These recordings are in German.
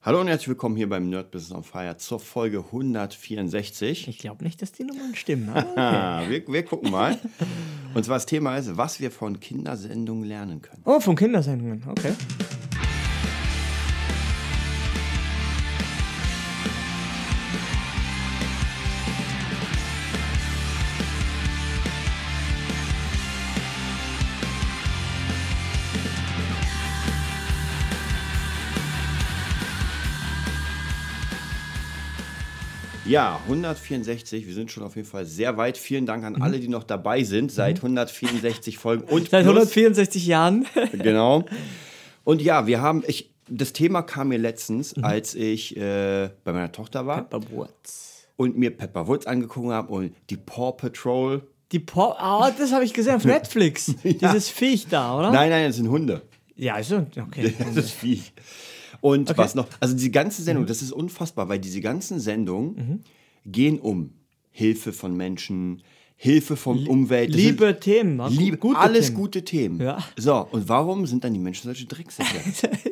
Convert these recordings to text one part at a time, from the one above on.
Hallo und herzlich willkommen hier beim Nerd Business on Fire zur Folge 164. Ich glaube nicht, dass die Nummern stimmen. okay. Wir, wir gucken mal. Und zwar das Thema ist, was wir von Kindersendungen lernen können. Oh, von Kindersendungen, okay. Ja, 164, wir sind schon auf jeden Fall sehr weit. Vielen Dank an alle, die noch dabei sind seit 164 Folgen und Mhm. Seit plus. 164 Jahren. Genau. Und ja, wir haben, ich, das Thema kam mir letztens, Mhm. als ich äh, bei meiner Tochter war Pepperwoods. und mir Pepper Woods angeguckt habe und die Paw Patrol. Die Paw, ah, das habe ich gesehen auf Netflix. Dieses Viech da, oder? Nein, nein, das sind Hunde. Ja, ist so, okay. Das ist Viech. Und Okay. was noch? Also die ganze Sendung, das ist unfassbar, weil diese ganzen Sendungen gehen um Hilfe von Menschen, Hilfe von Umwelt. Das Liebe sind- Themen. ne? Liebe, gute alles Themen. gute Themen. Ja. So, und warum sind dann die Menschen solche Drecksäcke?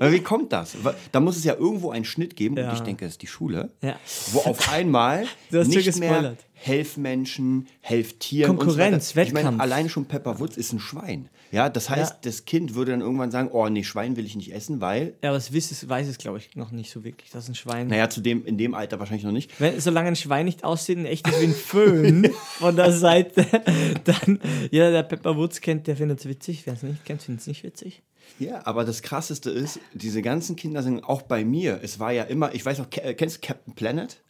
Wie kommt das? Da muss es ja irgendwo einen Schnitt geben, Ja. und ich denke, das ist die Schule, Ja. wo auf einmal nicht mehr. Helf Menschen, helf Tieren Konkurrenz, so weiter. Ich meine, Wettkampf. alleine schon Pepper Woods ist ein Schwein. Ja, das heißt, Ja. das Kind würde dann irgendwann sagen, oh nee, Schwein will ich nicht essen, weil, Ja, aber es weiß es, weiß es glaube ich, noch nicht so wirklich. Das ist ein Schwein. naja, zu dem, in dem Alter wahrscheinlich noch nicht. Wenn, solange ein Schwein nicht aussieht, ein echtes wie ein Föhn von der Seite, dann jeder, der Pepper Woods kennt, der findet es witzig. Wer es nicht kennt, findet es nicht witzig. Ja, aber das Krasseste ist, diese ganzen Kinder sind auch bei mir. Es war ja immer, ich weiß noch, äh, kennst du Captain Planet?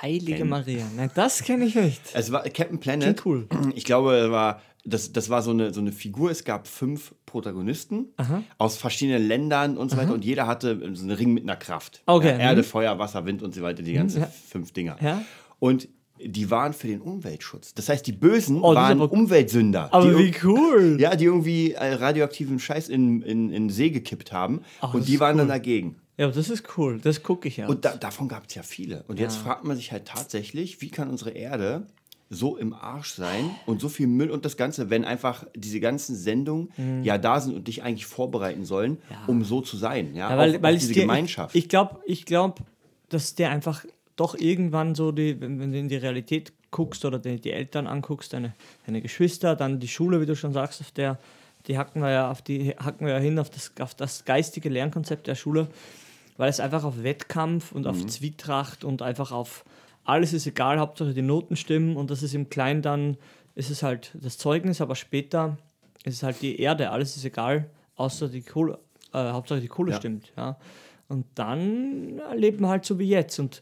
Heilige Maria. Nein, das kenne ich nicht. Es war Captain Planet. Klingt cool. Ich glaube, war, das, das war so eine, so eine Figur. Es gab fünf Protagonisten aus verschiedenen Ländern und so weiter. Und jeder hatte so einen Ring mit einer Kraft. Okay, Ja, Erde, mhm. Feuer, Wasser, Wind und so weiter, die ganzen ja. fünf Dinger. Ja. Und die waren für den Umweltschutz. Das heißt, die Bösen Oh, waren aber- Umweltsünder. Aber wie cool. Ja, die irgendwie äh, radioaktiven Scheiß in, in, in See gekippt haben. Ach, und die waren dann cool. dagegen. Ja, aber das ist cool. Das gucke ich ja. Und da, davon gab es ja viele. Und jetzt fragt man sich halt tatsächlich, wie kann unsere Erde so im Arsch sein und so viel Müll und das Ganze, wenn einfach diese ganzen Sendungen ja da sind und dich eigentlich vorbereiten sollen, um so zu sein. Ja, Ja, weil, auch, weil es diese dir, Gemeinschaft. Ich, ich glaube, ich glaub, dass der einfach doch irgendwann so, die, wenn, wenn du in die Realität guckst oder die, die Eltern anguckst, deine, deine Geschwister, dann die Schule, wie du schon sagst, auf der, die hacken wir ja auf die hacken wir ja hin auf das, auf das geistige Lernkonzept der Schule, weil es einfach auf Wettkampf und Mhm. auf Zwietracht und einfach auf alles ist egal, Hauptsache die Noten stimmen und das ist im Kleinen dann, ist es halt das Zeugnis, aber später ist es halt die Erde, alles ist egal, außer die Kohle, äh, Hauptsache die Kohle Ja. stimmt, ja. Und dann leben wir halt so wie jetzt und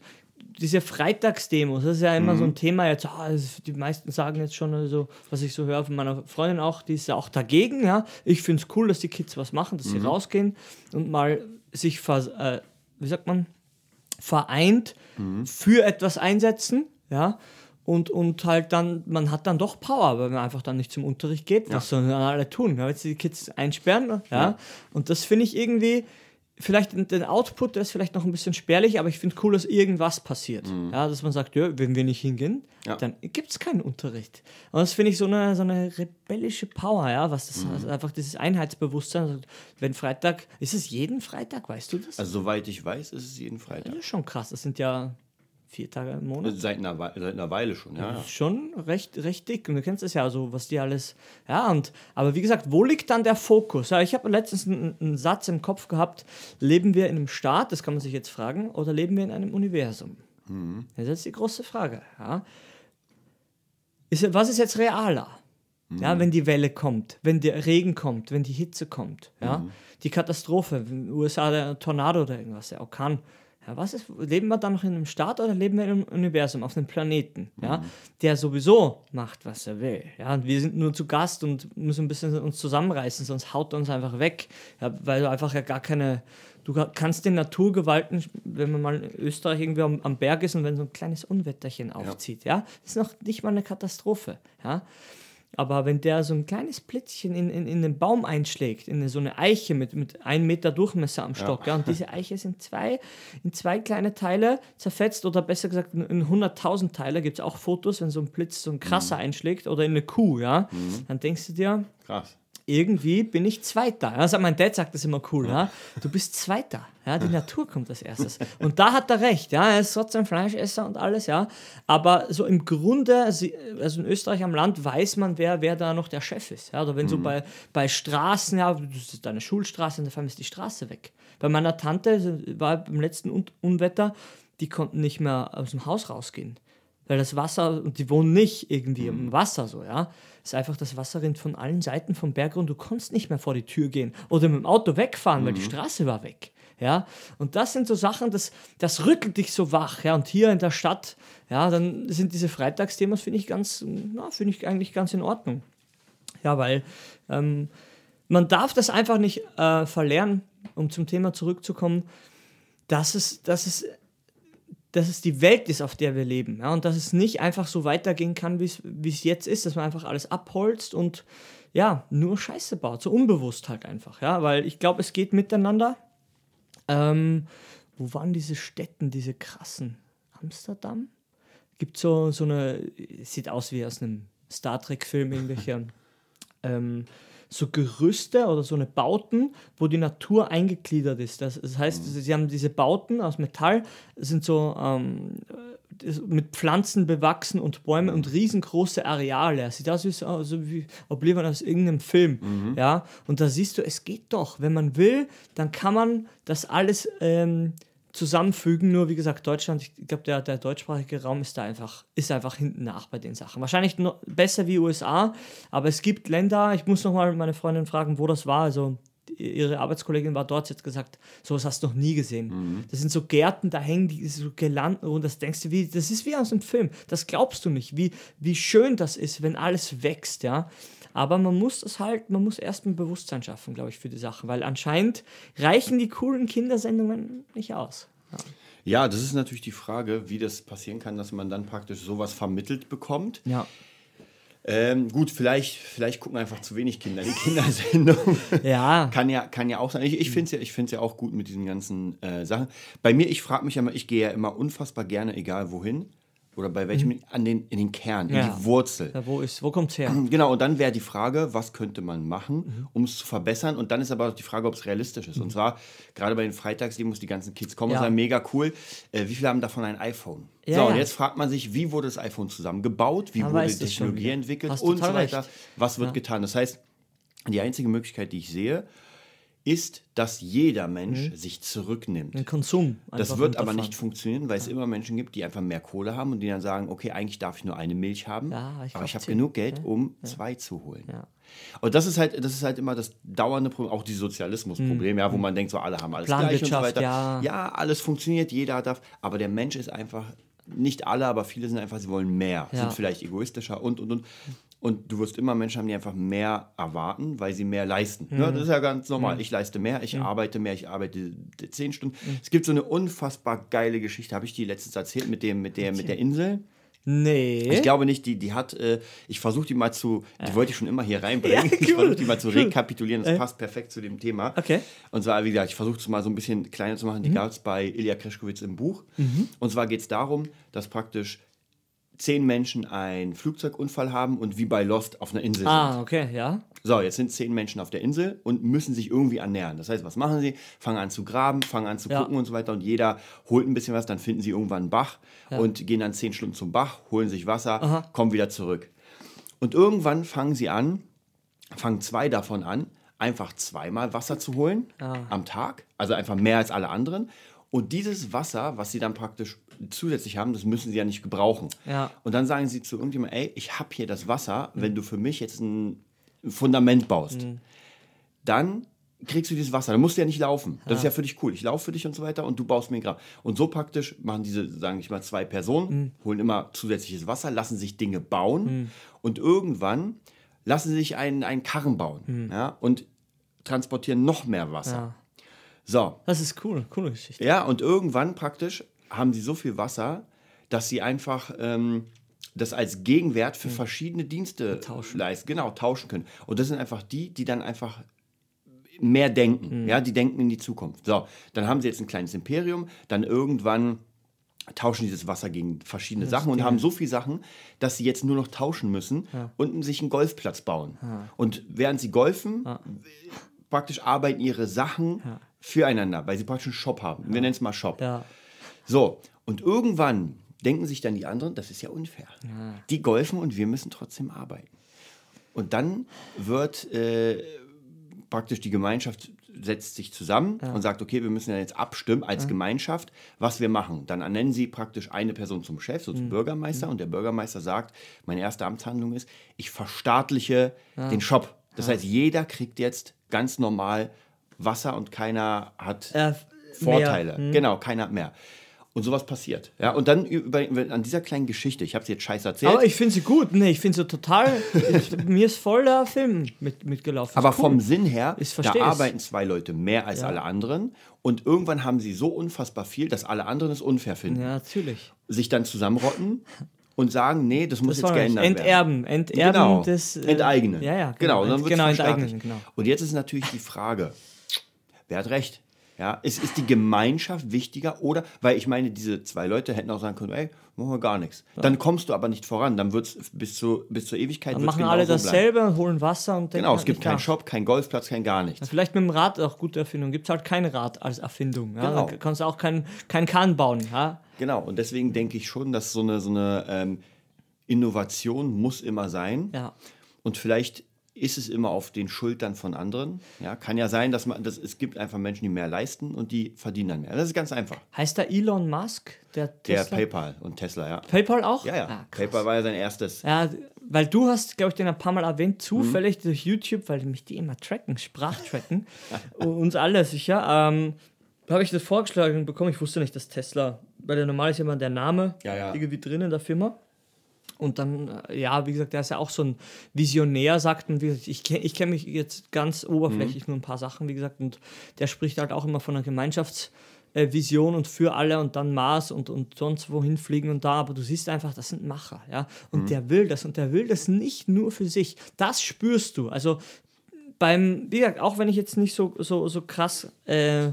diese Freitagsdemos, das ist ja immer so ein Thema jetzt, ah, das- die meisten sagen jetzt schon, also, was ich so höre von meiner Freundin auch, die ist ja auch dagegen, ja. Ich finde es cool, dass die Kids was machen, dass sie rausgehen und mal sich, äh, wie sagt man, vereint für etwas einsetzen, ja. Und, und halt dann, man hat dann doch Power, weil man einfach dann nicht zum Unterricht geht. Was sollen dann alle tun? Ja, jetzt die Kids einsperren, ja. Ja. Und das finde ich irgendwie, vielleicht den- Output, der ist vielleicht noch ein bisschen spärlich, aber ich finde cool, dass irgendwas passiert. Ja, dass man sagt, ja, wenn wir nicht hingehen, Ja. dann gibt es keinen Unterricht. Und das finde ich so eine, so eine rebellische Power, ja, was das also einfach dieses Einheitsbewusstsein. Wenn Freitag, ist es jeden Freitag, weißt du das? also soweit ich weiß, ist es jeden Freitag. das ist schon krass. Das sind ja vier Tage im Monat. Seit einer, Wei- seit einer Weile schon, ja. Das ist schon recht, recht dick. Und du kennst es ja, so was die alles. Ja, und aber wie gesagt, wo liegt dann der Fokus? Ja, ich habe letztens einen, einen Satz im Kopf gehabt: Leben wir in einem Staat, das kann man sich jetzt fragen, oder leben wir in einem Universum? Das ist jetzt die große Frage. Ja. Ist, was ist jetzt realer? Ja, wenn die Welle kommt, wenn der Regen kommt, wenn die Hitze kommt, ja, die Katastrophe, in den USA der Tornado oder irgendwas, der Orkan. Ja, was ist, leben wir dann noch in einem Staat oder leben wir in einem Universum, auf einem Planeten, ja, der sowieso macht, was er will, ja, und wir sind nur zu Gast und müssen ein bisschen uns zusammenreißen, sonst haut er uns einfach weg, ja, weil du einfach ja gar keine, du kannst den Naturgewalten, wenn man mal in Österreich irgendwie am, am Berg ist und wenn so ein kleines Unwetterchen aufzieht, ja, ist noch nicht mal eine Katastrophe, ja, aber wenn der so ein kleines Blitzchen in, in, in den Baum einschlägt, in so eine Eiche mit, mit einem Meter Durchmesser am Stock, ja. und diese Eiche sind zwei, in zwei kleine Teile zerfetzt oder besser gesagt in, in 100.000 Teile, gibt es auch Fotos, wenn so ein Blitz so ein krasser einschlägt oder in eine Kuh, ja, dann denkst du dir, Krass. Irgendwie bin ich Zweiter. Also mein Dad sagt das immer cool, ja. Du bist Zweiter. Ja, die Natur kommt als erstes. Und da hat er recht, ja. Er ist trotzdem Fleischesser und alles, ja. Aber so im Grunde, also in Österreich am Land weiß man, wer, wer da noch der Chef ist. Ja. Oder wenn mhm. so bei, bei Straßen, ja, das ist deine Schulstraße und auf einmal ist die Straße weg. Bei meiner Tante war beim letzten Un Unwetter, die konnten nicht mehr aus dem Haus rausgehen. Weil das Wasser, und die wohnen nicht irgendwie mhm. im Wasser so, ja. Es ist einfach, das Wasser rinnt von allen Seiten vom Berg und du konntest nicht mehr vor die Tür gehen. Oder mit dem Auto wegfahren, mhm. weil die mhm. Straße war weg. Ja, und das sind so Sachen, das, das rüttelt dich so wach. Ja, und hier in der Stadt, ja, dann sind diese Freitagsthemas, finde ich ganz, na, finde ich eigentlich ganz in Ordnung. Ja, weil ähm, man darf das einfach nicht äh, verlernen, um zum Thema zurückzukommen, dass es, dass es dass es die Welt ist, auf der wir leben. Ja, und dass es nicht einfach so weitergehen kann, wie es jetzt ist, dass man einfach alles abholzt und ja, nur Scheiße baut. So unbewusst halt einfach. Ja, weil ich glaube, es geht miteinander. Ähm, wo waren diese Städten, diese krassen? Amsterdam? Gibt so, so eine, sieht aus wie aus einem Star Trek-Film, irgendwelche. ähm, so Gerüste oder so eine Bauten, wo die Natur eingegliedert ist. Das, das heißt, mhm. sie haben diese Bauten aus Metall, sind so ähm, mit Pflanzen bewachsen und Bäume und riesengroße Areale. Sieht aus wie, so, so wie oblivion aus irgendeinem Film. Mhm. Ja? Und da siehst du, es geht doch. Wenn man will, dann kann man das alles ähm, zusammenfügen. Nur wie gesagt, Deutschland, ich glaube, der, der deutschsprachige Raum ist da einfach, ist einfach hinten nach bei den Sachen. Wahrscheinlich besser wie USA, aber es gibt Länder, ich muss nochmal meine Freundin fragen, wo das war. Also ihre Arbeitskollegin war dort, sie hat gesagt, sowas hast du noch nie gesehen. Mhm. Das sind so Gärten, da hängen die so Girlanden und das denkst du, wie, das ist wie aus einem Film. Das glaubst du nicht, wie, wie schön das ist, wenn alles wächst, ja. Aber man muss es halt, man muss erst ein Bewusstsein schaffen, glaube ich, für die Sache, weil anscheinend reichen die coolen Kindersendungen nicht aus. Ja. ja, das ist natürlich die Frage, wie das passieren kann, dass man dann praktisch sowas vermittelt bekommt. Ja. Ähm, gut, vielleicht, vielleicht gucken einfach zu wenig Kinder die Kindersendung. ja. kann ja. Kann ja auch sein. Ich, ich finde es ja, ja auch gut mit diesen ganzen äh, Sachen. Bei mir, ich frage mich ja immer, ich gehe ja immer unfassbar gerne, egal wohin oder bei welchem mhm. an den, in den Kern, ja. in die Wurzel. Ja, wo wo kommt es her? Genau, und dann wäre die Frage, was könnte man machen, mhm. um es zu verbessern? Und dann ist aber auch die Frage, ob es realistisch ist. Mhm. Und zwar, gerade bei den Freitagsdemos, die ganzen Kids kommen ja. und sagen, mega cool. Äh, wie viele haben davon ein iPhone? Ja, so, und jetzt fragt man sich, wie wurde das iPhone zusammengebaut? Wie wurde die Technologie entwickelt? und so weiter. Recht. Was wird getan? Das heißt, die einzige Möglichkeit, die ich sehe, ist, dass jeder Mensch mhm. sich zurücknimmt. Den Konsum. Das wird aber nicht funktionieren, weil es immer Menschen gibt, die einfach mehr Kohle haben und die dann sagen, okay, eigentlich darf ich nur eine Milch haben, ja, ich aber ich habe genug Geld, ja. um ja. zwei zu holen. Und das ist halt, das ist halt immer das dauernde Problem, auch die Sozialismusproblem, mhm. ja, wo man denkt, so alle haben alles gleich und so weiter. Ja. alles funktioniert, jeder darf, aber der Mensch ist einfach nicht alle, aber viele sind einfach, sie wollen mehr, sind vielleicht egoistischer und und und. Und du wirst immer Menschen haben, die einfach mehr erwarten, weil sie mehr leisten. Mhm. Ja, das ist ja ganz normal. Mhm. Ich leiste mehr, ich mhm. arbeite mehr, ich arbeite zehn Stunden. Mhm. Es gibt so eine unfassbar geile Geschichte, habe ich die letztens erzählt mit, dem, mit, der, mit der Insel. Nee. Ich glaube nicht, die, die hat, äh, ich versuche die mal zu, die wollte ich schon immer hier reinbringen. Ja, cool. Ich versuche die mal zu rekapitulieren, das äh. passt perfekt zu dem Thema. Okay. Und zwar, wie gesagt, ich versuche es mal so ein bisschen kleiner zu machen. Die mhm. gab es bei Ilya Kreschkowitz im Buch. Mhm. Und zwar geht es darum, dass praktisch zehn Menschen einen Flugzeugunfall haben und wie bei Lost auf einer Insel ah, sind. Ah, okay, ja. So, jetzt sind zehn Menschen auf der Insel und müssen sich irgendwie ernähren. Das heißt, was machen sie? Fangen an zu graben, fangen an zu ja. gucken und so weiter und jeder holt ein bisschen was, dann finden sie irgendwann einen Bach ja. und gehen dann zehn Stunden zum Bach, holen sich Wasser, Aha. kommen wieder zurück. Und irgendwann fangen sie an, fangen zwei davon an, einfach zweimal Wasser zu holen ah. am Tag, also einfach mehr als alle anderen. Und dieses Wasser, was sie dann praktisch zusätzlich haben, das müssen sie ja nicht gebrauchen. Ja. Und dann sagen sie zu irgendjemandem, ey, ich habe hier das Wasser, mhm. wenn du für mich jetzt ein Fundament baust, mhm. dann kriegst du dieses Wasser. Dann musst du ja nicht laufen. Das ja. ist ja für dich cool. Ich laufe für dich und so weiter und du baust mir einen Graben. Und so praktisch machen diese, sagen ich mal, zwei Personen, mhm. holen immer zusätzliches Wasser, lassen sich Dinge bauen mhm. und irgendwann lassen sie sich einen, einen Karren bauen mhm. ja, und transportieren noch mehr Wasser. Ja. So. Das ist cool, coole Geschichte. Ja, und irgendwann praktisch haben sie so viel Wasser, dass sie einfach ähm, das als Gegenwert für verschiedene Dienste tauschen. leisten. Genau, tauschen können. Und das sind einfach die, die dann einfach mehr denken. Mhm. Ja, die denken in die Zukunft. So, dann haben sie jetzt ein kleines Imperium, dann irgendwann tauschen dieses Wasser gegen verschiedene Sachen und haben so viele Sachen, dass sie jetzt nur noch tauschen müssen und sich einen Golfplatz bauen. Und während sie golfen, praktisch arbeiten ihre Sachen füreinander, weil sie praktisch einen Shop haben. Wir nennen es mal Shop. Ja. So, und irgendwann denken sich dann die anderen, das ist ja unfair. Die golfen und wir müssen trotzdem arbeiten. Und dann wird äh, praktisch die Gemeinschaft setzt sich zusammen und sagt, okay, wir müssen ja jetzt abstimmen als Gemeinschaft, was wir machen. Dann ernennen sie praktisch eine Person zum Chef, so zum Bürgermeister, und der Bürgermeister sagt, meine erste Amtshandlung ist, ich verstaatliche den Shop. Das heißt, jeder kriegt jetzt ganz normal Wasser und keiner hat Äh, Vorteile. mehr. Genau, keiner hat mehr. Und sowas passiert. Ja, und dann über, an dieser kleinen Geschichte, ich habe sie jetzt scheiße erzählt, Aber ich finde sie gut. Nee, ich finde sie total. ich, mir ist voll der Film mit, mitgelaufen. Aber cool. vom Sinn her, da arbeiten zwei Leute mehr als alle anderen und irgendwann haben sie so unfassbar viel, dass alle anderen es unfair finden. Ja, natürlich. Sich dann zusammenrotten und sagen, nee, das muss Das jetzt war geändert werden. enterben. Enterben Genau, des. äh, enteignen. Ja, ja. Genau, und dann Ent- genau enteignen. Genau. Und jetzt ist natürlich die Frage, wer hat recht? Ja, ist, ist die Gemeinschaft wichtiger oder, weil ich meine, diese zwei Leute hätten auch sagen können, ey, machen wir gar nichts. Dann kommst du aber nicht voran, dann wird es bis, zu, bis zur Ewigkeit Dann machen alle bleiben. dasselbe und holen Wasser und denken Genau, es gibt keinen. Shop, keinen Golfplatz, kein gar nichts. Vielleicht mit dem Rad auch gute Erfindung. Gibt es halt kein Rad als Erfindung. Ja? Genau. Dann kannst du auch kein, kein Kahn bauen. Ja? Genau, und deswegen denke ich schon, dass so eine, so eine ähm, Innovation muss immer sein. ja. Und vielleicht ist es immer auf den Schultern von anderen. Ja, kann ja sein, dass man, dass es gibt einfach Menschen, die mehr leisten und die verdienen dann mehr. Das ist ganz einfach. Heißt da Elon Musk, der Der Tesla? PayPal und Tesla, ja. PayPal auch? Ja, ja. Ah. PayPal war ja sein erstes. Ja, weil du hast, glaube ich, den ein paar Mal erwähnt, Mhm. zufällig durch YouTube, weil mich die immer tracken, Sprachtracken, uns alle sicher. Ähm, habe ich das vorgeschlagen bekommen. Ich wusste nicht, dass Tesla, weil der normal ist ja immer der Name Ja, ja. irgendwie drin in der Firma. Und dann, äh, ja, wie gesagt, der ist ja auch so ein Visionär, sagt man. Wie gesagt, ich kenne ich kenn mich jetzt ganz oberflächlich nur ein paar Sachen, wie gesagt. Und der spricht halt auch immer von einer Gemeinschaftsvision und für alle und dann Mars und, und sonst wohin fliegen und da. Aber du siehst einfach, das sind Macher, ja. Und der will das und der will das nicht nur für sich. Das spürst du. Also beim, wie gesagt, auch wenn ich jetzt nicht so, so, so krass äh,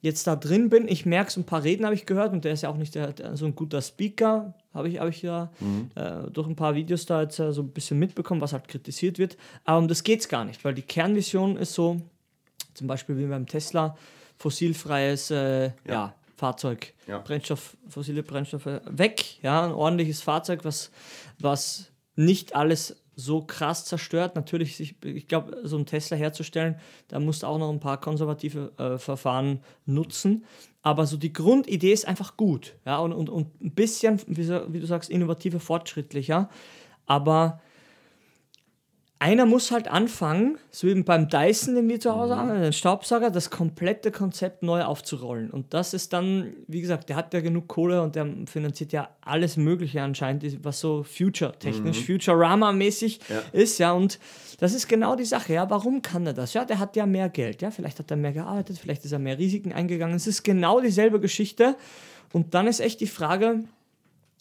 jetzt da drin bin, ich merke es, ein paar Reden habe ich gehört und der ist ja auch nicht der, der, so ein guter Speaker, habe ich, hab ich ja äh, durch ein paar Videos da jetzt äh, so ein bisschen mitbekommen, was halt kritisiert wird. Aber um das geht es gar nicht, weil die Kernvision ist so, zum Beispiel wie beim Tesla, fossilfreies äh, ja. Fahrzeug, Ja. Brennstoff, fossile Brennstoffe weg, ja, ein ordentliches Fahrzeug, was, was nicht alles so krass zerstört. Natürlich, ich, ich glaube, so ein Tesla herzustellen, da musst du auch noch ein paar konservative äh, Verfahren nutzen. Aber so die Grundidee ist einfach gut. Ja, und, und, und ein bisschen, wie, wie du sagst, innovativer, fortschrittlicher. Aber einer muss halt anfangen, so wie beim Dyson, den wir zu Hause haben, den Staubsauger, das komplette Konzept neu aufzurollen. Und das ist dann, wie gesagt, der hat ja genug Kohle und der finanziert ja alles Mögliche anscheinend, was so future-technisch, Futurama-mäßig ist, ja. Und das ist genau die Sache, ja. Warum kann er das? Ja, der hat ja mehr Geld, ja. Vielleicht hat er mehr gearbeitet, vielleicht ist er mehr Risiken eingegangen. Es ist genau dieselbe Geschichte. Und dann ist echt die Frage,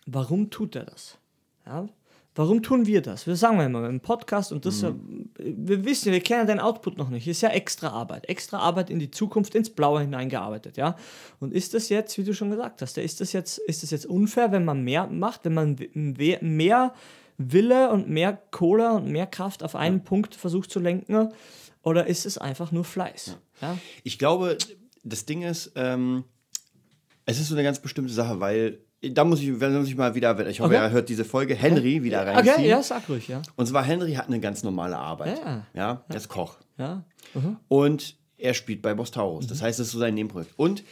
warum tut er das? Ja? Warum tun wir das? Wir sagen wir immer im Podcast und das, äh, wir wissen, wir kennen den Output noch nicht. Ist ja extra Arbeit, extra Arbeit in die Zukunft, ins Blaue hineingearbeitet, ja. Und ist das jetzt, wie du schon gesagt hast, ist das jetzt, ist das jetzt unfair, wenn man mehr macht, wenn man mehr Wille und mehr Kohle und mehr Kraft auf einen Punkt versucht zu lenken, oder ist es einfach nur Fleiß? Ja. Ich glaube, das Ding ist, ähm, es ist so eine ganz bestimmte Sache, weil da muss ich, wenn muss ich mal wieder, ich hoffe, Okay. er hört diese Folge, Henry wieder reinziehen. Okay, ja, sag ruhig, ja. Und zwar, Henry hat eine ganz normale Arbeit. Ja. Ja, er ist Koch. Ja, Und er spielt bei Bostaurus. Das heißt, das ist so sein Nebenprojekt. Und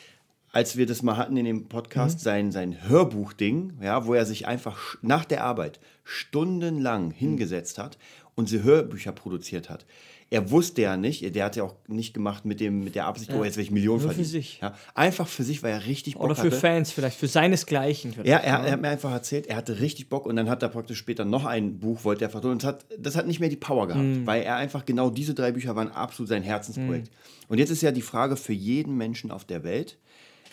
als wir das mal hatten in dem Podcast, sein, sein Hörbuchding, ja, wo er sich einfach nach der Arbeit stundenlang hingesetzt hat und sie Hörbücher produziert hat. Er wusste ja nicht, der hat ja auch nicht gemacht mit, dem, mit der Absicht, oh, jetzt will ich Millionen Nur für verdienen. sich. Ja, einfach für sich, weil er richtig Bock oder für hatte. Fans vielleicht, für seinesgleichen. Ja, er, er hat mir einfach erzählt, er hatte richtig Bock und dann hat er praktisch später noch ein Buch, wollte er vertonen. Und das hat, das hat nicht mehr die Power gehabt, Mhm. weil er einfach genau diese drei Bücher waren absolut sein Herzensprojekt. Mhm. Und jetzt ist ja die Frage für jeden Menschen auf der Welt,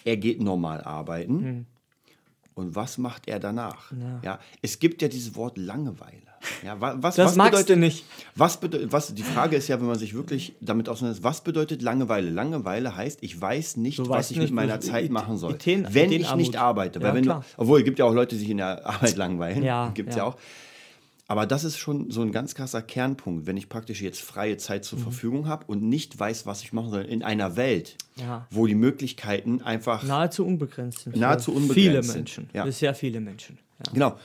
er geht normal arbeiten Mhm. Und was macht er danach? Ja. ja es gibt ja dieses Wort Langeweile. Ja, was, das was magst bedeutet, du nicht. Was bedeutet, was, die Frage ist ja, wenn man sich wirklich damit auseinandersetzt, was bedeutet Langeweile? Langeweile heißt, ich weiß nicht, du was ich nicht, mit meiner Zeit machen soll, Ideen, wenn Ideen ich nicht arbeite. Weil ja, wenn du, obwohl, es gibt ja auch Leute, die sich in der Arbeit langweilen. Ja, gibt es ja. ja auch. Aber das ist schon so ein ganz krasser Kernpunkt, wenn ich praktisch jetzt freie Zeit zur mhm. Verfügung habe und nicht weiß, was ich machen soll in einer Welt, ja. wo die Möglichkeiten einfach nahezu unbegrenzt sind. Nahezu unbegrenzt viele Menschen. Ja. Sehr viele Menschen. Ja. Genau.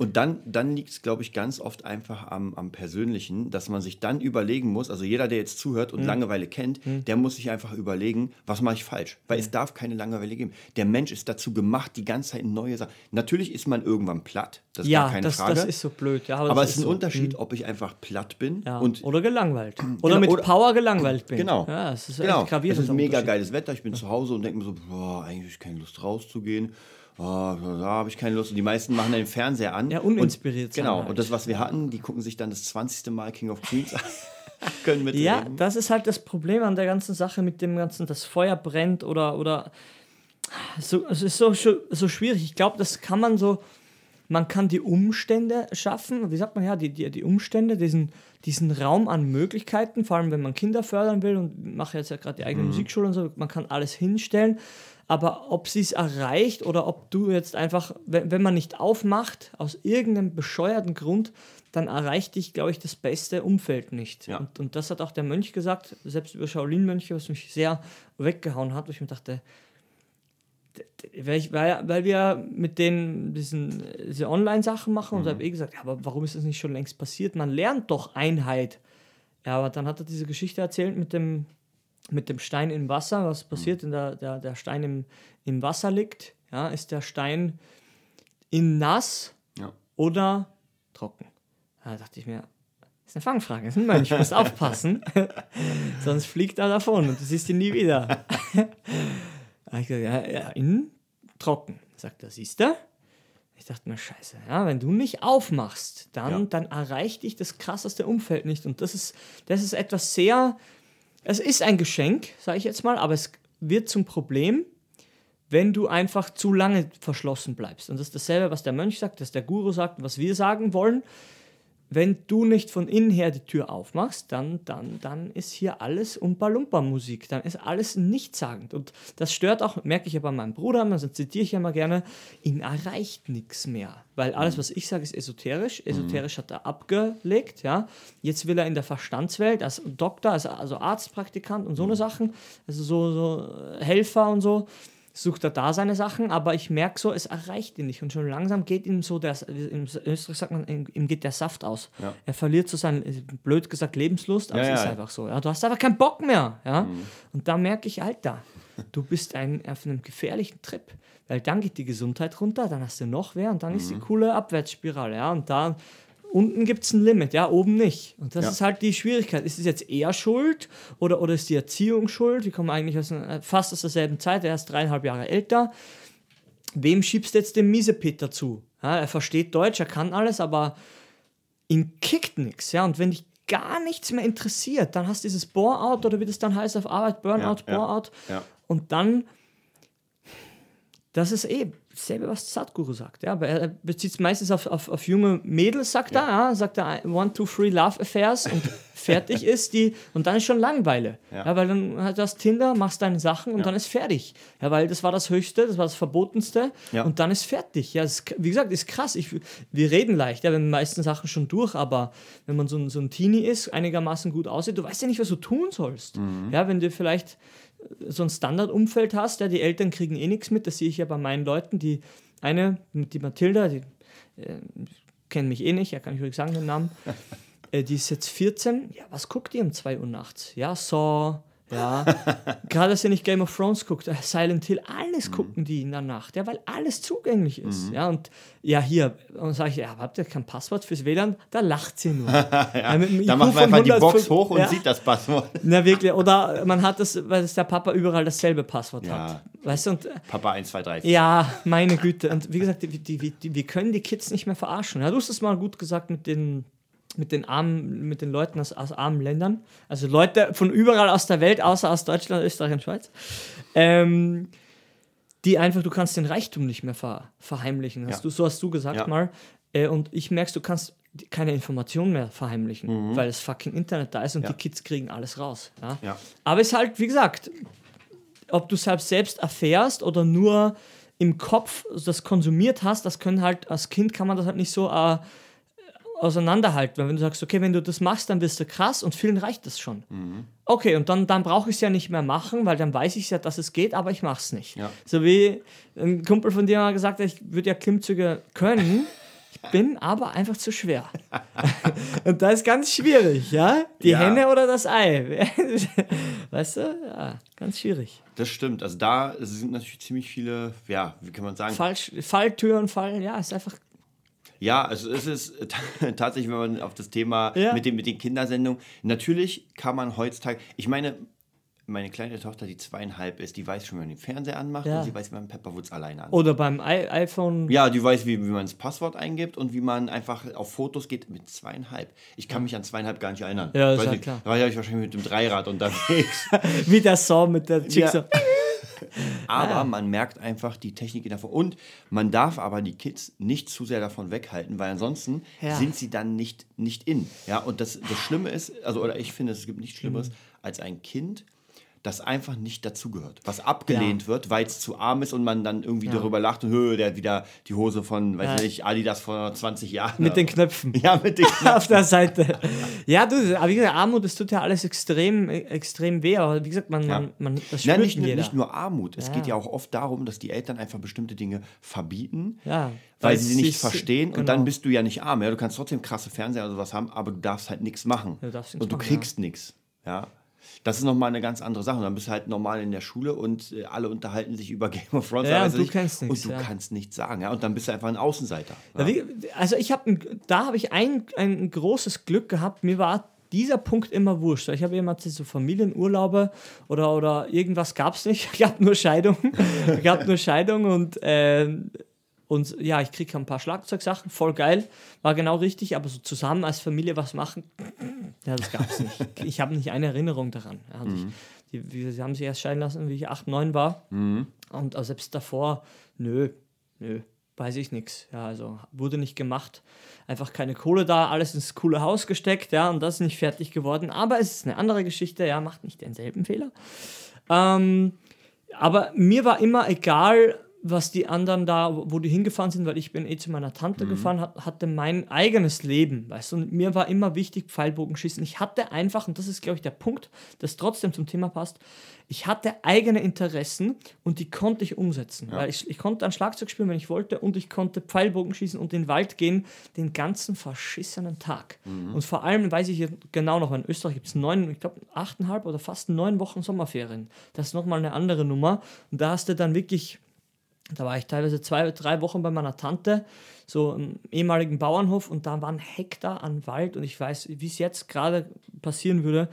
Und dann, dann liegt es, glaube ich, ganz oft einfach am, am Persönlichen, dass man sich dann überlegen muss, also jeder, der jetzt zuhört und mhm. Langeweile kennt, mhm. der muss sich einfach überlegen, was mache ich falsch? Weil mhm. es darf keine Langeweile geben. Der Mensch ist dazu gemacht, die ganze Zeit neue Sachen. Natürlich ist man irgendwann platt, das ist ja, gar keine das, Frage. das ist so blöd. Ja, aber, aber es ist ein so. Unterschied, mhm. ob ich einfach platt bin ja. und oder gelangweilt. Oder genau, mit oder, Power gelangweilt bin. Genau. Ja, es ist genau. Es ist mega geiles Wetter, ich bin zu Hause und denke mir so, boah, eigentlich habe ich keine Lust rauszugehen oh, da habe ich keine Lust. Und die meisten machen den Fernseher an. Ja, uninspiriert. Und, genau, halt. und das, was wir hatten, die gucken sich dann das 20. Mal King of Queens an. können mitreden. Ja, das ist halt das Problem an der ganzen Sache mit dem ganzen, das Feuer brennt oder, oder so, es ist so, so schwierig. Ich glaube, das kann man so, man kann die Umstände schaffen, wie sagt man ja, die, die, die Umstände, diesen, diesen Raum an Möglichkeiten, vor allem wenn man Kinder fördern will und mache jetzt ja gerade die eigene mhm. Musikschule und so, man kann alles hinstellen aber ob sie es erreicht oder ob du jetzt einfach, wenn, wenn man nicht aufmacht, aus irgendeinem bescheuerten Grund, dann erreicht dich, glaube ich, das beste Umfeld nicht. Ja. Und, und das hat auch der Mönch gesagt, selbst über Shaolin-Mönche, was mich sehr weggehauen hat, wo ich mir dachte, weil, weil, weil wir mit denen diesen, diese Online-Sachen machen mhm. und habe eh gesagt, ja, aber warum ist das nicht schon längst passiert? Man lernt doch Einheit. Ja, aber dann hat er diese Geschichte erzählt mit dem mit dem Stein im Wasser, was passiert, wenn der, der, der Stein im, im Wasser liegt, ja, ist der Stein in nass ja. oder trocken? Da dachte ich mir, das ist eine Fangfrage, das ist ein Mönch, muss aufpassen, sonst fliegt er davon und du siehst ihn nie wieder. ich gesagt, ja, ja, in trocken. Sagt er, siehst du? Ich dachte mir, scheiße, ja, wenn du nicht aufmachst, dann, ja. dann erreicht dich das krasseste Umfeld nicht. Und das ist, das ist etwas sehr es ist ein Geschenk, sage ich jetzt mal, aber es wird zum Problem, wenn du einfach zu lange verschlossen bleibst. Und das ist dasselbe, was der Mönch sagt, das der Guru sagt was wir sagen wollen wenn du nicht von innen her die Tür aufmachst, dann, dann, dann ist hier alles Umpa-Lumpa-Musik. Dann ist alles nichtssagend. Und das stört auch, merke ich ja bei meinem Bruder, also zitiere ich ja mal gerne, ihn erreicht nichts mehr. Weil alles, was ich sage, ist esoterisch. Esoterisch hat er abgelegt, ja. Jetzt will er in der Verstandswelt als Doktor, als, also Arztpraktikant und so eine Sachen, also so, so Helfer und so, sucht er da seine Sachen, aber ich merke so, es erreicht ihn nicht. Und schon langsam geht ihm so, der, in Österreich sagt man, ihm geht der Saft aus. Ja. Er verliert so seine, blöd gesagt, Lebenslust, aber ja, es ist einfach so. Ja, du hast einfach keinen Bock mehr. Ja? Mhm. Und da merke ich, Alter, du bist ein, auf einem gefährlichen Trip. Weil dann geht die Gesundheit runter, dann hast du noch wer und dann mhm. ist die mhm. coole Abwärtsspirale. Ja? Und da unten gibt es ein Limit, ja, oben nicht. Und das ja. ist halt die Schwierigkeit. Ist es jetzt eher schuld oder, oder ist die Erziehung schuld? Wir kommen eigentlich aus, äh, fast aus derselben Zeit, er ist dreieinhalb Jahre älter. Wem schiebst du jetzt den Miesepeter zu? Ja, er versteht Deutsch, er kann alles, aber ihn kickt nichts. Ja? Und wenn dich gar nichts mehr interessiert, dann hast du dieses Bore-out oder wie das dann heißt auf Arbeit, Burnout, ja, Bore-out. Ja, und dann, das ist eh dasselbe, was Sadhguru sagt. Ja, aber er bezieht es meistens auf, auf, auf, junge Mädels, sagt ja. er. Ja, sagt er, one, two, three Love Affairs und fertig ist die. Und dann ist schon Langweile. Ja. ja weil dann hast du Tinder, machst deine Sachen und ja. dann ist fertig. Ja, weil das war das Höchste, das war das Verbotenste. Ja. Und dann ist fertig. Ja, ist, wie gesagt, ist krass. Ich, wir reden leicht, ja, wir haben die meisten Sachen schon durch, aber wenn man so ein, so ein Teenie ist, einigermaßen gut aussieht, du weißt ja nicht, was du tun sollst. Mhm. Ja, wenn du vielleicht so ein Standardumfeld hast, ja, die Eltern kriegen eh nichts mit, das sehe ich ja bei meinen Leuten, die eine, die Mathilda, die äh, kennt mich eh nicht, ja, kann ich ruhig sagen den Namen, äh, die ist jetzt 14, ja, was guckt ihr um 2 Uhr nachts? Ja, Saw, ja, gerade dass ihr nicht Game of Thrones guckt, äh, Silent Hill, alles mhm. gucken die in der Nacht, ja, weil alles zugänglich ist. Mhm. Ja, und ja, hier, und sage ich, ja, habt ihr kein Passwort fürs WLAN? Da lacht sie nur. ja, ja, da macht man einfach die Box hoch und ja. sieht das Passwort. Na, wirklich, oder man hat das, weil das der Papa überall dasselbe Passwort hat. Weißt du, und, äh, Papa 1, 2, 3. 4. Ja, meine Güte. Und wie gesagt, die, die, die, wir können die Kids nicht mehr verarschen. Ja, du hast es mal gut gesagt mit den mit den armen, mit den Leuten aus, aus armen Ländern, also Leute von überall aus der Welt, außer aus Deutschland, Österreich und Schweiz. Ähm, die einfach, du kannst den Reichtum nicht mehr ver verheimlichen. Hast Ja. du, so hast du gesagt Ja. mal. Äh, und ich merkst, du kannst keine Informationen mehr verheimlichen, weil das fucking Internet da ist und Mhm. Ja. die Kids kriegen alles raus. Ja? Aber es ist halt, wie gesagt, ob du es halt selbst erfährst oder nur im Kopf das konsumiert hast, das können halt, als Kind kann man das halt nicht so äh, auseinanderhalten. Weil wenn du sagst, okay, wenn du das machst, dann wirst du krass und vielen reicht das schon. Mhm. Okay, und dann, dann brauche ich es ja nicht mehr machen, weil dann weiß ich ja, dass es geht, aber ich mache es nicht. Ja. So wie ein Kumpel von dir mal gesagt hat, ich würde ja Klimmzüge können, ich bin aber einfach zu schwer. und das ist ganz schwierig, ja? Die Ja. Henne oder das Ei? weißt du? Ja, ganz schwierig. Das stimmt. Also da sind natürlich ziemlich viele, ja, wie kann man sagen, Falsch, Falltüren fallen, ja, ist einfach. Ja, also es ist tatsächlich, wenn man auf das Thema Ja. mit, den, mit den Kindersendungen, natürlich kann man heutzutage, ich meine, meine kleine Tochter, die zweieinhalb ist, die weiß schon, wie man den Fernseher anmacht Ja. und sie weiß, wie man Pepperwoods alleine anmacht. Oder beim I iPhone. Ja, die weiß, wie, wie man das Passwort eingibt und wie man einfach auf Fotos geht mit zweieinhalb. Ich kann mich an zweieinhalb gar nicht erinnern. Ja, ist ja nicht, klar. Da war ich wahrscheinlich mit dem Dreirad unterwegs. Wie der Song mit der Chick Ja. so. Aber man merkt einfach die Technik davon. Und man darf aber die Kids nicht zu sehr davon weghalten, weil ansonsten Ja. sind sie dann nicht, nicht in. Ja, und das, das Schlimme ist, also, oder ich finde, es gibt nichts Schlimmeres Mhm. als ein Kind, das einfach nicht dazugehört, was abgelehnt wird, weil es zu arm ist und man dann irgendwie Ja. darüber lacht, und, "Hö, der hat wieder die Hose von, weiß Ja. ich nicht, Adidas vor 20 Jahren. Mit den Knöpfen. Ja, mit den auf der Seite. Ja, du, aber wie gesagt, Armut, das tut ja alles extrem, extrem weh. Aber wie gesagt, man, Ja. man, man das spürt Nein, nicht, jeder. nicht nur Armut. Es Ja. geht ja auch oft darum, dass die Eltern einfach bestimmte Dinge verbieten, Ja, weil weil sie sie nicht verstehen. Und genau. dann bist du ja nicht arm. Ja? Du kannst trotzdem krasse Fernseher oder sowas haben, aber du darfst halt nichts machen. Du darfst nichts und du machen, kriegst nichts. Ja. Das ist nochmal eine ganz andere Sache. Dann bist du halt normal in der Schule und äh, alle unterhalten sich über Game of Thrones. Ja, und du kennst nichts, Und du ja. kannst nichts sagen. Ja? Und dann bist du einfach ein Außenseiter. Ja, wie, also ich habe, da habe ich ein, ein großes Glück gehabt. Mir war dieser Punkt immer wurscht. Ich habe immer so Familienurlaube oder, oder irgendwas gab es nicht. Ich gab nur Scheidung. Ich gab nur Scheidung und, ähm, und ja, ich kriege ein paar Schlagzeugsachen, voll geil. War genau richtig, aber so zusammen als Familie was machen, ja, das gab es nicht. Ich habe nicht eine Erinnerung daran. Ja, und ich, die, sie haben sich erst scheiden lassen, wie ich 8, 9 war. Und auch selbst davor, nö, nö, weiß ich nichts. Ja, also wurde nicht gemacht. Einfach keine Kohle da, alles ins coole Haus gesteckt, ja, und das ist nicht fertig geworden. Aber es ist eine andere Geschichte, ja, macht nicht denselben Fehler. Ähm, aber mir war immer egal, was die anderen da, wo die hingefahren sind, weil ich bin eh zu meiner Tante gefahren, hat, hatte mein eigenes Leben, weißt du, und mir war immer wichtig, Pfeilbogenschießen. Ich hatte einfach, und das ist, glaube ich, der Punkt, das trotzdem zum Thema passt, ich hatte eigene Interessen und die konnte ich umsetzen, weil ich, ich konnte ein Schlagzeug spielen, wenn ich wollte, und ich konnte Pfeilbogen schießen und in den Wald gehen, den ganzen verschissenen Tag. Und vor allem weiß ich hier genau noch, in Österreich gibt es neun, ich glaube, achteinhalb oder fast neun Wochen Sommerferien. Das ist nochmal eine andere Nummer. Und da hast du dann wirklich da war ich teilweise zwei, drei Wochen bei meiner Tante, so im ehemaligen Bauernhof, und da waren Hektar an Wald. Und ich weiß, wie es jetzt gerade passieren würde,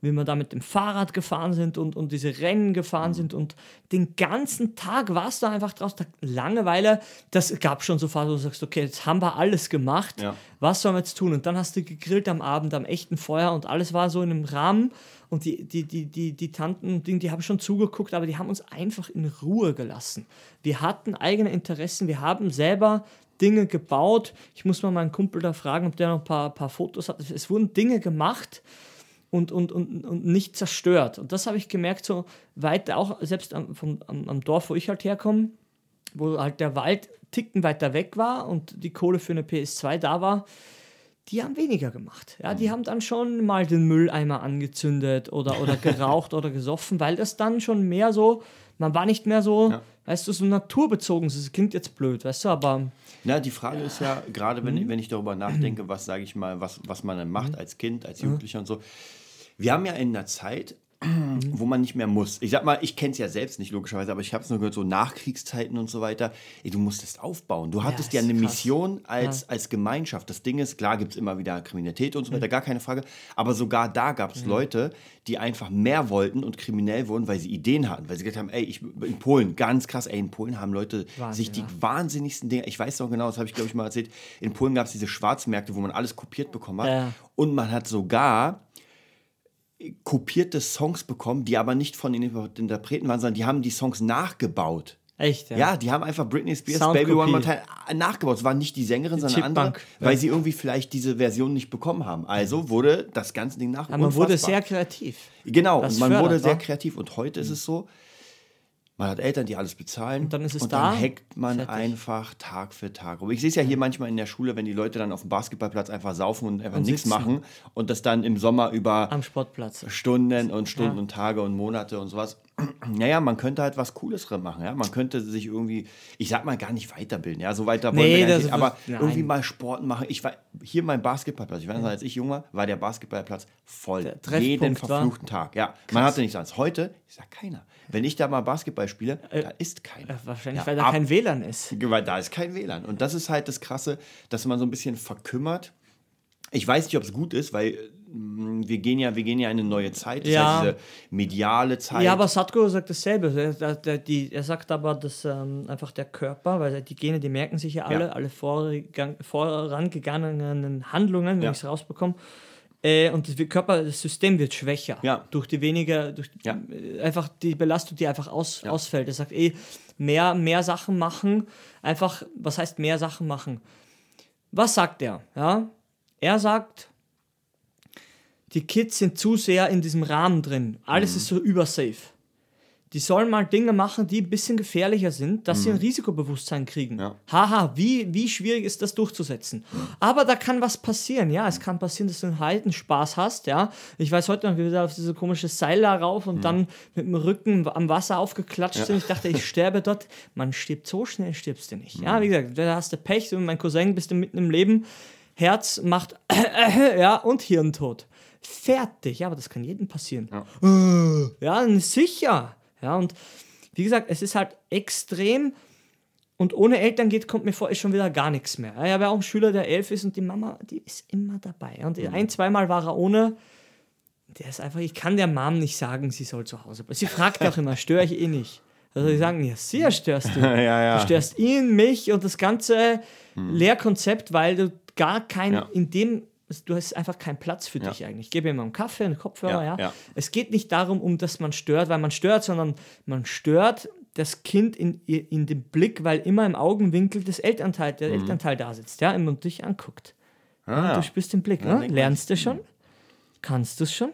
wie wir da mit dem Fahrrad gefahren sind und, und diese Rennen gefahren sind. Und den ganzen Tag warst du einfach draußen. Da- Langeweile, das gab schon so Phasen, wo du sagst, okay, jetzt haben wir alles gemacht. Ja. Was sollen wir jetzt tun? Und dann hast du gegrillt am Abend am echten Feuer und alles war so in einem Rahmen. Und die, die, die, die, die Tanten, Ding, die haben schon zugeguckt, aber die haben uns einfach in Ruhe gelassen. Wir hatten eigene Interessen, wir haben selber Dinge gebaut. Ich muss mal meinen Kumpel da fragen, ob der noch ein paar, paar Fotos hat. Es wurden Dinge gemacht und, und, und, und nicht zerstört. Und das habe ich gemerkt, so weiter, auch selbst am, vom, am, am Dorf, wo ich halt herkomme, wo halt der Wald ticken weiter weg war und die Kohle für eine PS2 da war, die haben weniger gemacht. Ja, Mhm. die haben dann schon mal den Mülleimer angezündet oder, oder geraucht oder gesoffen, weil das dann schon mehr so, man war nicht mehr so, Ja. weißt du, so naturbezogen. Das klingt jetzt blöd, weißt du, aber Na, die Frage ist ja, gerade wenn, wenn ich darüber nachdenke, was sage ich mal, was, was man dann macht als Kind, als Jugendlicher und so. Wir haben ja in einer Zeit, wo man nicht mehr muss. Ich sag mal, ich kenne es ja selbst nicht logischerweise, aber ich habe es nur gehört, so Nachkriegszeiten und so weiter. Ey, du musstest aufbauen. Du hattest ja, ist eine krass. Mission als, als Gemeinschaft. Das Ding ist, klar gibt es immer wieder Kriminalität und so weiter, gar keine Frage. Aber sogar da gab es Leute, die einfach mehr wollten und kriminell wurden, weil sie Ideen hatten. Weil sie gesagt haben, ey, ich, in Polen, ganz krass, ey, in Polen haben Leute Wahnsinn, sich die ja. wahnsinnigsten Dinge, ich weiß noch genau, das habe ich glaube ich mal erzählt, in Polen gab es diese Schwarzmärkte, wo man alles kopiert bekommen hat. Ja. Und man hat sogar kopierte Songs bekommen, die aber nicht von den Interpreten waren, sondern die haben die Songs nachgebaut. Echt, ja. Ja, die haben einfach Britney Spears. Baby One More Time nachgebaut. Es war nicht die Sängerin, sondern eine andere, weil Ja. sie irgendwie vielleicht diese Version nicht bekommen haben. Also wurde das ganze Ding nach. Aber man wurde sehr kreativ. Genau, man wurde sehr kreativ. Und heute ist es so, man hat Eltern, die alles bezahlen. Und dann ist es und da, dann hackt man fertig. einfach Tag für Tag. rum. Ich sehe es ja hier manchmal in der Schule, wenn die Leute dann auf dem Basketballplatz einfach saufen und einfach Und nichts sitzen. machen und das dann im Sommer über Am Sportplatz. Stunden und Stunden Ja. und Tage und Monate und sowas. Naja, man könnte halt was Cooles drin machen. Ja? Man könnte sich irgendwie, ich sag mal gar nicht weiterbilden. Ja, so weiter wollen Nee, wir gar nicht, aber nein. irgendwie mal Sport machen. Ich war hier mein Basketballplatz. Ich weiß noch, als ich jung war, war der Basketballplatz voll. Der Jeden war- verfluchten Tag. Ja, man hatte nichts anderes. Heute ist da keiner. Wenn ich da mal Basketball spiele, da ist keiner. Äh, wahrscheinlich, Ja, weil da ab- kein WLAN ist. weil da ist kein WLAN. Und das ist halt das Krasse, dass man so ein bisschen verkümmert. Ich weiß nicht, ob es gut ist, weil wir gehen ja, wir gehen ja in eine neue Zeit. Das Ja. heißt, diese mediale Zeit. Ja, aber Satko sagt dasselbe. Er, der, der, die, er sagt aber, dass ähm, einfach der Körper, weil die Gene, die merken sich ja alle, Ja. alle vorangegangenen Handlungen, wenn Ja. ich es rausbekomme. Äh, und das Körper, das System wird schwächer. Ja. Durch die weniger, durch Ja. äh, einfach die Belastung, die einfach aus, ausfällt. Er sagt eh, mehr, mehr Sachen machen. Einfach, was heißt mehr Sachen machen? Was sagt er? Ja? Er sagt, die Kids sind zu sehr in diesem Rahmen drin. Alles ist so übersafe. Die sollen mal Dinge machen, die ein bisschen gefährlicher sind, dass sie ein Risikobewusstsein kriegen. Ja. Haha, wie, wie schwierig ist das durchzusetzen? Aber da kann was passieren, ja. Es kann passieren, dass du einen Heidenspaß hast, ja. Ich weiß heute noch wieder auf diese komische Seil da rauf und dann mit dem Rücken am Wasser aufgeklatscht sind. Ich dachte, ich sterbe dort. Man stirbt so schnell, stirbst du nicht. Ja, wie gesagt, da hast du Pech, du, mein Cousin, bist du mitten im Leben. Herz macht ja und Hirntod. Fertig, ja, aber das kann jedem passieren. Ja, sicher. Ja, und wie gesagt, es ist halt extrem und ohne Eltern geht, kommt mir vor, ist schon wieder gar nichts mehr. Ich habe ja auch einen Schüler, der elf ist und die Mama, die ist immer dabei. Und ein, zweimal war er ohne. Der ist einfach, ich kann der Mom nicht sagen, sie soll zu Hause bleiben. Sie fragt auch immer, störe ich eh nicht. Also sie sagen, ja, sicher störst du. ja, ja. Du störst ihn, mich und das ganze Lehrkonzept, weil du gar kein, Ja. in dem, du hast einfach keinen Platz für Ja. dich eigentlich. Gib ihm mal einen Kaffee, einen Kopfhörer, ja, Ja. Es geht nicht darum, um dass man stört, weil man stört, sondern man stört das Kind in, in dem Blick, weil immer im Augenwinkel des Elternteil, der Elternteil da sitzt, ja, und dich anguckt. Mhm. Ah, Ja. Du spürst den Blick, ne? lernst du schon? Kannst du es schon?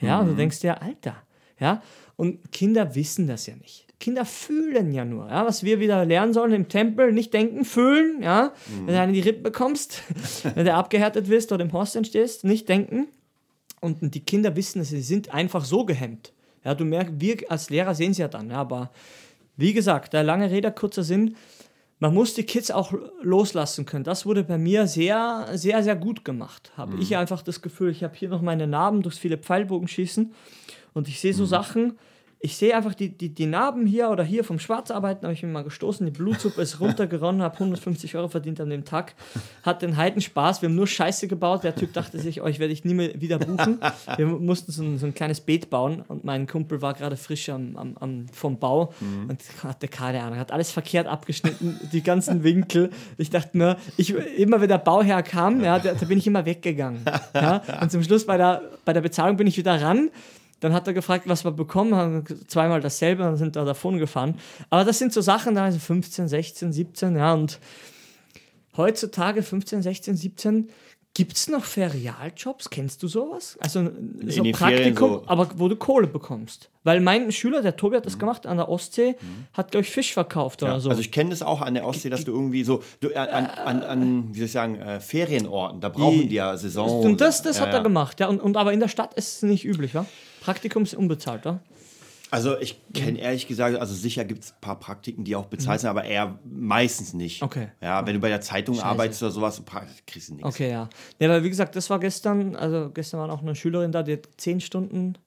Ja, Mhm. und du denkst dir, Alter, ja, und Kinder wissen das ja nicht. Kinder fühlen ja nur, ja, was wir wieder lernen sollen im Tempel, nicht denken, fühlen, ja, Mhm. wenn du einen in die Rippen bekommst, wenn du abgehärtet wirst oder im Horst stehst, nicht denken. Und die Kinder wissen sie sind einfach so gehemmt. Ja, du merkst, wir als Lehrer sehen es ja dann, ja, aber wie gesagt, der lange Rede, kurzer Sinn, man muss die Kids auch loslassen können. Das wurde bei mir sehr, sehr, sehr gut gemacht. Habe ich einfach das Gefühl, ich habe hier noch meine Narben durchs viele Pfeilbogenschießen und ich sehe so Sachen. Ich sehe einfach die, die, die Narben hier oder hier vom Schwarzarbeiten, habe ich mir mal gestoßen, die Blutsuppe ist runtergeronnen, habe 150 Euro verdient an dem Tag, hat den Heiden Spaß, wir haben nur Scheiße gebaut, der Typ dachte sich, euch werde ich nie mehr wieder buchen. Wir mussten so ein, so ein kleines Beet bauen und mein Kumpel war gerade frisch am, am, am, vom Bau und hatte keine Ahnung, hat alles verkehrt abgeschnitten, die ganzen Winkel. Ich dachte mir, ich, immer wenn der Bauherr kam, ja, da, da bin ich immer weggegangen. Ja, und zum Schluss bei der, bei der Bezahlung bin ich wieder ran. Dann hat er gefragt, was wir bekommen haben. Zweimal dasselbe, dann sind wir davon gefahren. Aber das sind so Sachen, da also 15, 16, 17, ja. Und heutzutage 15, 16, 17, gibt es noch Ferialjobs? Kennst du sowas? Also so ein Praktikum, so- aber wo du Kohle bekommst. Weil mein Schüler, der Tobi hat das gemacht an der Ostsee, hat, glaube ich, Fisch verkauft Ja, oder so. Also ich kenne das auch an der Ostsee, dass du irgendwie so du, an, an, an, an, wie soll ich sagen, äh, Ferienorten, da brauchen die, ja Saison. und das, das ja, hat ja. er gemacht, ja. Und, und aber in der Stadt ist es nicht üblich, wa? Praktikum ist unbezahlt, wa? Also ich kenne ehrlich gesagt, also sicher gibt es ein paar Praktiken, die auch bezahlt sind, aber eher meistens nicht. Mhm. Okay. Ja, wenn du bei der Zeitung arbeitest oder sowas, kriegst du nichts. Okay, ja. Ja, aber wie gesagt, das war gestern, also gestern war auch eine Schülerin da, die hat 10 Stunden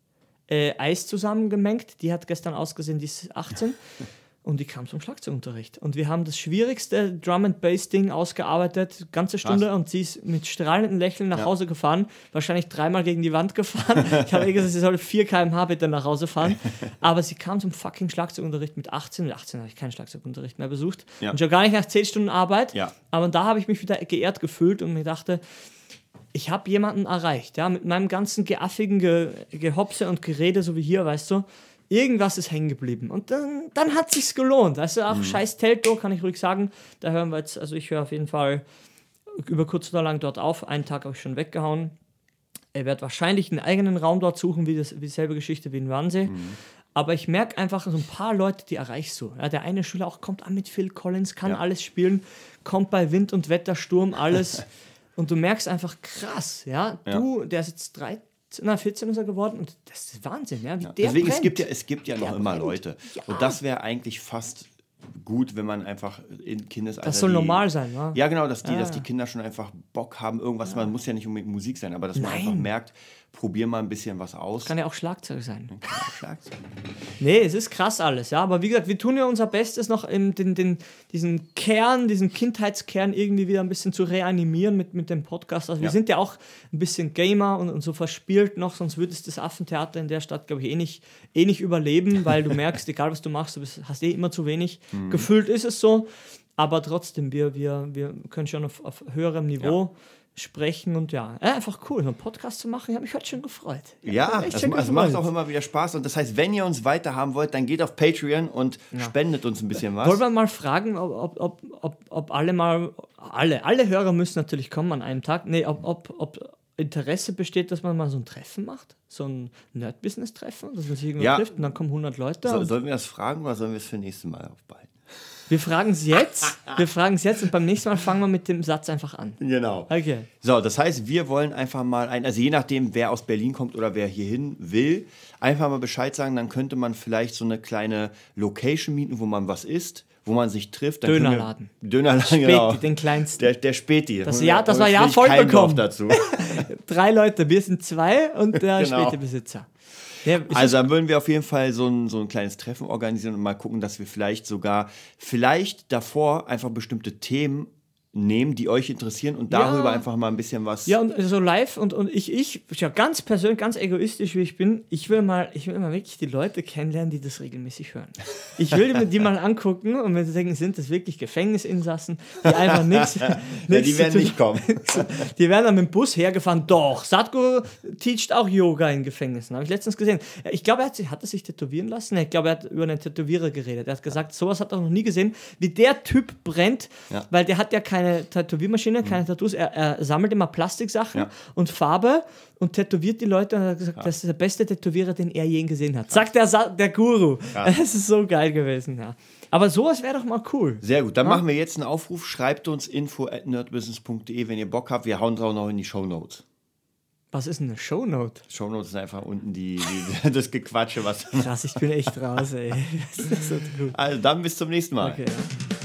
äh, Eis zusammengemengt. Die hat gestern ausgesehen, die ist 18. Und die kam zum Schlagzeugunterricht. Und wir haben das schwierigste Drum and Bass Ding ausgearbeitet, ganze Stunde. Und sie ist mit strahlendem Lächeln nach Hause gefahren, wahrscheinlich dreimal gegen die Wand gefahren. ich habe ihr gesagt, sie soll 4 km/h bitte nach Hause fahren. Aber sie kam zum fucking Schlagzeugunterricht mit 18. Mit 18 habe ich keinen Schlagzeugunterricht mehr besucht. Ja. Und schon gar nicht nach 10 Stunden Arbeit. Ja. Aber da habe ich mich wieder geehrt gefühlt und mir dachte, ich habe jemanden erreicht, ja, mit meinem ganzen geaffigen Ge Gehopse und Gerede, so wie hier, weißt du. Irgendwas ist hängen geblieben. Und dann, dann hat sich's gelohnt. Also auch scheiß Telto, kann ich ruhig sagen. Da hören wir jetzt, also ich höre auf jeden Fall über kurz oder lang dort auf. Einen Tag habe ich schon weggehauen. Er wird wahrscheinlich einen eigenen Raum dort suchen, wie, das, wie dieselbe Geschichte wie in Wannsee. Aber ich merke einfach, so ein paar Leute, die erreichst du. Ja, der eine Schüler auch kommt an mit Phil Collins, kann Ja. alles spielen, kommt bei Wind und Wetter, Sturm, alles. und du merkst einfach krass, ja. Ja. Du, der ist jetzt 13, na, 14 ist er geworden und das ist Wahnsinn, ja. Wie der Deswegen, es brennt. gibt ja, es gibt ja noch Der immer brennt. Leute. Ja. Und das wäre eigentlich fast gut, wenn man einfach in Kindesalter. Das soll die- normal sein, wa? Ja, genau, dass die, dass Ah. die Kinder schon einfach Bock haben, irgendwas, man muss ja nicht unbedingt Musik sein, aber dass man Nein. einfach merkt, probier mal ein bisschen was aus. Kann ja auch Schlagzeug sein. Schlagzeug. Nee, es ist krass alles, ja. Aber wie gesagt, wir tun ja unser Bestes noch, in den, den, diesen Kern, diesen Kindheitskern irgendwie wieder ein bisschen zu reanimieren mit, mit dem Podcast. Also wir Ja. sind ja auch ein bisschen Gamer und, und so verspielt noch, sonst würde es das Affentheater in der Stadt, glaube ich, eh nicht, eh nicht überleben, weil du merkst, egal was du machst, du bist, hast eh immer zu wenig. Mhm. Gefühlt ist es so, aber trotzdem, wir, wir, wir können schon auf, auf höherem Niveau sprechen und ja, äh, einfach cool, so einen Podcast zu machen. Ich habe mich heute schon gefreut. Ich Ja, schon es macht auch immer wieder Spaß. Und das heißt, wenn ihr uns weiter haben wollt, dann geht auf Patreon und spendet uns ein bisschen was. Wollen wir mal fragen, ob, ob, ob, ob, alle mal, alle, alle Hörer müssen natürlich kommen an einem Tag. Nee, ob, ob, ob Interesse besteht, dass man mal so ein Treffen macht, so ein Nerd-Business-Treffen, dass man sich irgendwo Ja. trifft und dann kommen 100 Leute. so, sollen wir das fragen oder sollen wir es für nächstes Mal aufbehalten? Wir fragen es jetzt, wir fragen es jetzt und beim nächsten Mal fangen wir mit dem Satz einfach an. Genau. Okay. So, das heißt, wir wollen einfach mal ein, also je nachdem, wer aus Berlin kommt oder wer hierhin will, einfach mal Bescheid sagen, dann könnte man vielleicht so eine kleine Location mieten, wo man was isst, wo man sich trifft. Dann können wir- Dönerladen. Dönerladen, Späti, genau. den kleinsten. Der, der Späti. Das Jahr- das war ja vielleicht voll kein bekommen. Dorf dazu. Drei Leute, wir sind zwei und der Genau. Spätebesitzer. Ist Also dann würden wir auf jeden Fall so ein, so ein kleines Treffen organisieren und mal gucken, dass wir vielleicht sogar, vielleicht davor einfach bestimmte Themen nehmen, die euch interessieren und darüber Ja. einfach mal ein bisschen was. Ja, und so live und, und ich, ich, ja, ganz persönlich, ganz egoistisch, wie ich bin, ich will mal, ich will mal wirklich die Leute kennenlernen, die das regelmäßig hören. Ich will mir die mal angucken und wenn sie denken, sind das wirklich Gefängnisinsassen, die einfach nichts. ja, die werden nicht kommen. Die werden dann mit dem Bus hergefahren. Doch, Sadhguru teacht auch Yoga in Gefängnissen. Habe ich letztens gesehen. Ich glaube, er hat, sich- hat er sich tätowieren lassen. Ich glaube, er hat über einen Tätowierer geredet. Er hat gesagt, sowas hat er noch nie gesehen, wie der Typ brennt, Ja. weil der hat ja keine Tätowiermaschine, keine Tattoos. Er, er sammelt immer Plastiksachen Ja. und Farbe und tätowiert die Leute. Und hat gesagt, das ist der beste Tätowierer, den er je gesehen hat. Sagt der, der Guru. Das ist so geil gewesen, ja. Aber sowas wäre doch mal cool. Sehr gut, dann machen wir jetzt einen Aufruf. Schreibt uns info at nerdbusiness.de, wenn ihr Bock habt. Wir hauen es auch noch in die Shownotes. Was ist eine Shownote? Shownotes sind einfach unten die, die, das Gequatsche, was. Krass, ich bin echt raus, ey. Das ist so gut. Also dann bis zum nächsten Mal. Okay, ja.